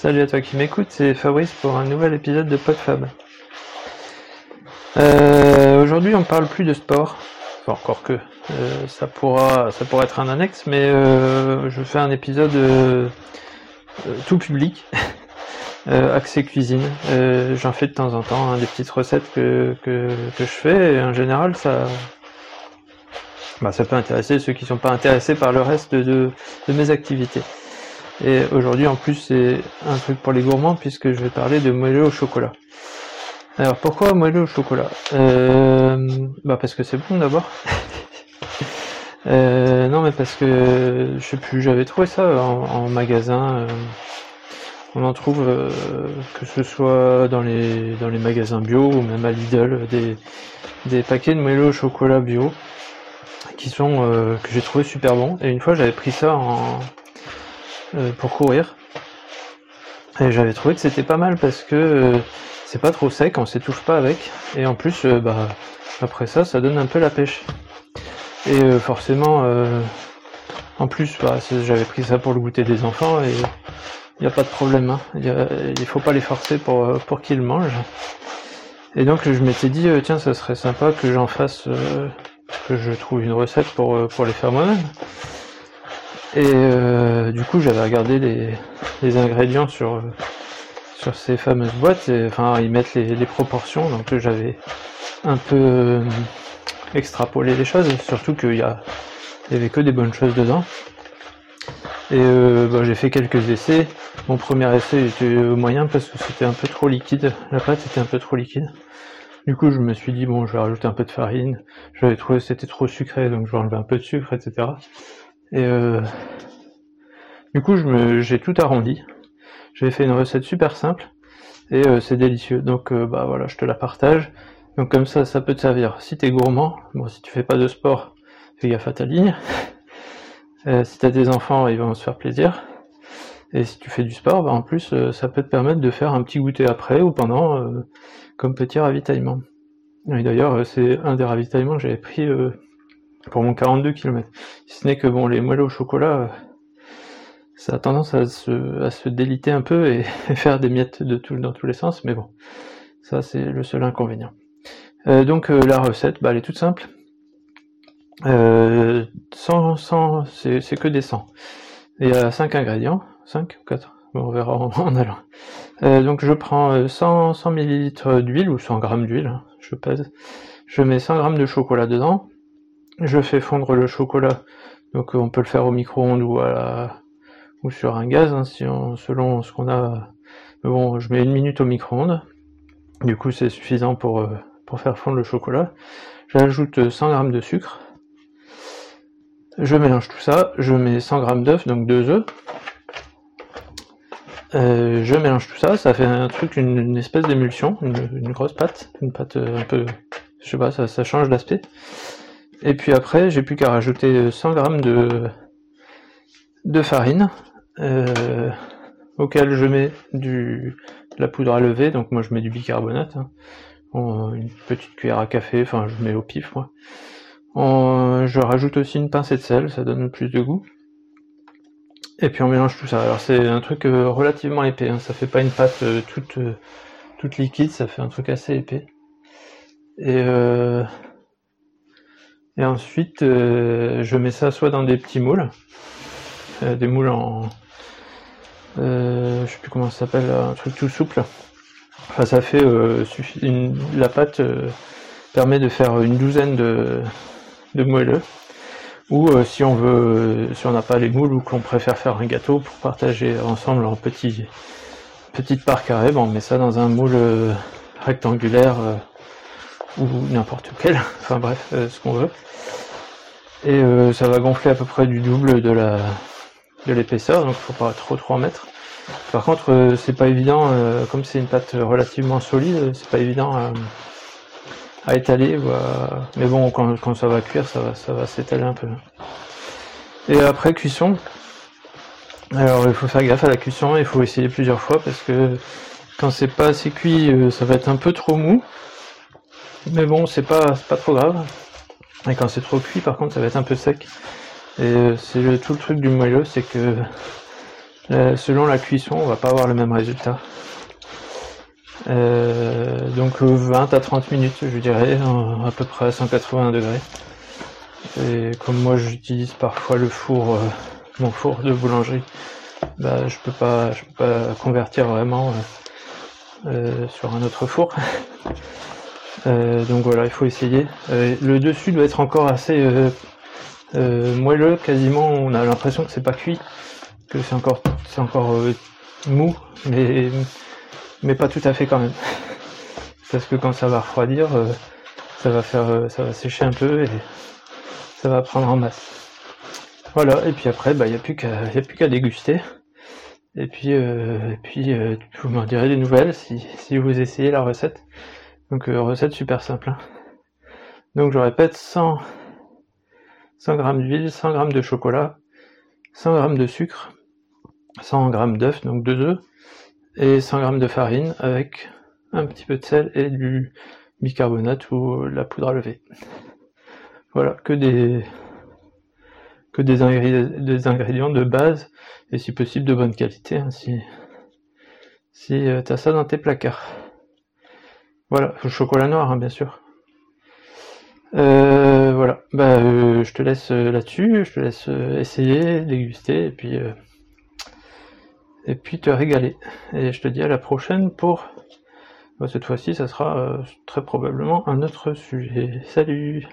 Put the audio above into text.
Salut à toi qui m'écoute, c'est Fabrice pour un nouvel épisode de PodFab. Euh, Aujourd'hui, on parle plus de sport, encore que euh, ça pourra, ça pourrait être un annexe, mais euh, je fais un épisode tout public, axé cuisine. J'en fais de temps en temps hein, des petites recettes que, que, je fais, et en général, ça, bah, ça peut intéresser ceux qui sont pas intéressés par le reste de, de mes activités. Et aujourd'hui, en plus, c'est un truc pour les gourmands puisque je vais parler de moelleux au chocolat. Alors, pourquoi moelleux au chocolat? Euh, Bah, parce que c'est bon d'abord. euh, non, mais parce que je sais plus, j'avais trouvé ça en, magasin. euh, on en trouve euh, que ce soit dans les dans les magasins bio ou même à Lidl des des paquets de moelleux au chocolat bio qui sont euh, que j'ai trouvé super bons. Et une fois, j'avais pris ça en euh, pour courir. Et j'avais trouvé que c'était pas mal parce que euh, c'est pas trop sec, on s'étouffe pas avec. Et en plus, euh, bah, après ça, ça donne un peu la pêche. Et forcément, en plus, bah, j'avais pris ça pour le goûter des enfants et il n'y a pas de problème. Hein. Il faut pas les forcer pour, pour qu'ils mangent. Et donc je m'étais dit, tiens, ça serait sympa que j'en fasse, que je trouve une recette pour, pour les faire moi-même. Et du coup, j'avais regardé les, ingrédients sur, euh, sur ces fameuses boîtes, et, enfin, ils mettent les, proportions, donc euh, j'avais un peu euh, extrapolé les choses, surtout qu'il y, avait que des bonnes choses dedans. Et euh, bah, j'ai fait quelques essais. Mon premier essai était euh, moyen parce que c'était un peu trop liquide, la pâte était un peu trop liquide. Du coup, je me suis dit, bon, je vais rajouter un peu de farine. J'avais trouvé que c'était trop sucré, donc je vais enlever un peu de sucre, etc. Et euh, du coup, j'ai tout arrondi. J'ai fait une recette super simple et euh, c'est délicieux. Donc, euh, bah voilà, je te la partage. Donc comme ça, ça peut te servir. Si t'es gourmand, bon, si tu fais pas de sport, fais gaffe à ta ligne. Euh, si t'as des enfants, ils vont se faire plaisir. Et si tu fais du sport, bah en plus, ça peut te permettre de faire un petit goûter après ou pendant, comme petit ravitaillement. Et d'ailleurs, c'est un des ravitaillements que j'avais pris pour mon 42 km. Si ce n'est que bon, les moelleux au chocolat, ça a tendance à se, déliter un peu et, faire des miettes de tout, dans tous les sens, mais bon, ça c'est le seul inconvénient. Euh, donc euh, la recette, bah, elle est toute simple. Euh, 100, 100, c'est que des 100. Et il y a 5 ingrédients, 5 ou 4, bon, on verra en, allant. Euh, donc je prends euh, 100, 100 ml d'huile ou 100 g d'huile, hein, je pèse. Je mets 100 g de chocolat dedans. Je fais fondre le chocolat, donc euh, on peut le faire au micro-ondes ou à la, ou sur un gaz, hein, si on, selon ce qu'on a. Bon, je mets une minute au micro-ondes. Du coup, c'est suffisant pour, euh, pour faire fondre le chocolat. J'ajoute 100 g de sucre. Je mélange tout ça. Je mets 100 g d'œufs, donc deux œufs. Euh, je mélange tout ça. Ça fait un truc, une, espèce d'émulsion, une, grosse pâte, une pâte euh, un peu, je sais pas, ça, change d'aspect. Et puis après, j'ai plus qu'à rajouter 100 g de farine, euh, auquel je mets du, de la poudre à lever, donc moi je mets du bicarbonate, hein. Une petite cuillère à café, enfin je mets au pif moi. Je rajoute aussi une pincée de sel, ça donne plus de goût. Et puis on mélange tout ça. Alors c'est un truc euh, relativement épais, hein. ça fait pas une pâte euh, toute, toute liquide, ça fait un truc assez épais. Et, et ensuite je mets ça soit dans des petits moules, des moules en, euh, je sais plus comment ça s'appelle, un truc tout souple. Enfin, ça fait euh, la pâte euh, permet de faire une douzaine de, moelleux. Ou si on veut, si on n'a pas les moules ou qu'on préfère faire un gâteau pour partager ensemble en petits petites parts carrées, on met ça dans un moule rectangulaire ou n'importe quel. Enfin bref, ce qu'on veut. Et ça va gonfler à peu près du double de la de l'épaisseur, donc faut pas trop trop en mettre. Par contre, euh, c'est pas évident, euh, comme c'est une pâte relativement solide, c'est pas évident à, à étaler. Mais bon, quand, quand ça va cuire, ça va, ça va s'étaler un peu. Et après cuisson, alors il faut faire gaffe à la cuisson, il faut essayer plusieurs fois parce que quand c'est pas assez cuit, euh, ça va être un peu trop mou. Mais bon, c'est pas, pas trop grave. Et quand c'est trop cuit, par contre, ça va être un peu sec. Et euh, c'est tout le truc du moelleux, c'est que selon la cuisson, on va pas avoir le même résultat. donc 20 à 30 minutes, je dirais, à peu près à 180 degrés. Et comme moi j'utilise parfois le four, mon four de boulangerie, bah, je peux pas, je peux pas convertir vraiment sur un autre four. Euh, donc voilà, il faut essayer. Euh, le dessus doit être encore assez euh, moelleux, quasiment. On a l'impression que c'est pas cuit, que c'est encore, c'est encore mou, mais mais pas tout à fait quand même. Parce que quand ça va refroidir, ça va faire, ça va sécher un peu et ça va prendre en masse. Voilà. Et puis après, bah, il n'y a plus qu'à, qu'à déguster. Et puis, et puis, vous m'en direz des nouvelles si, si vous essayez la recette. Donc euh, recette super simple. Hein. Donc je répète 100, 100 g d'huile, 100 g de chocolat, 100 g de sucre, 100 g d'œufs, donc 2 œufs, et 100 g de farine avec un petit peu de sel et du bicarbonate ou la poudre à lever. Voilà, que des que des ingrédients, de base et si possible de bonne qualité hein, si, si euh, tu as ça dans tes placards. Voilà, le chocolat noir, hein, bien sûr. Euh, voilà, bah, euh, je te laisse euh, là-dessus, je te laisse essayer, déguster, et puis, et puis te régaler. Et je te dis à la prochaine pour, bah, cette fois-ci, ça sera très probablement un autre sujet. Salut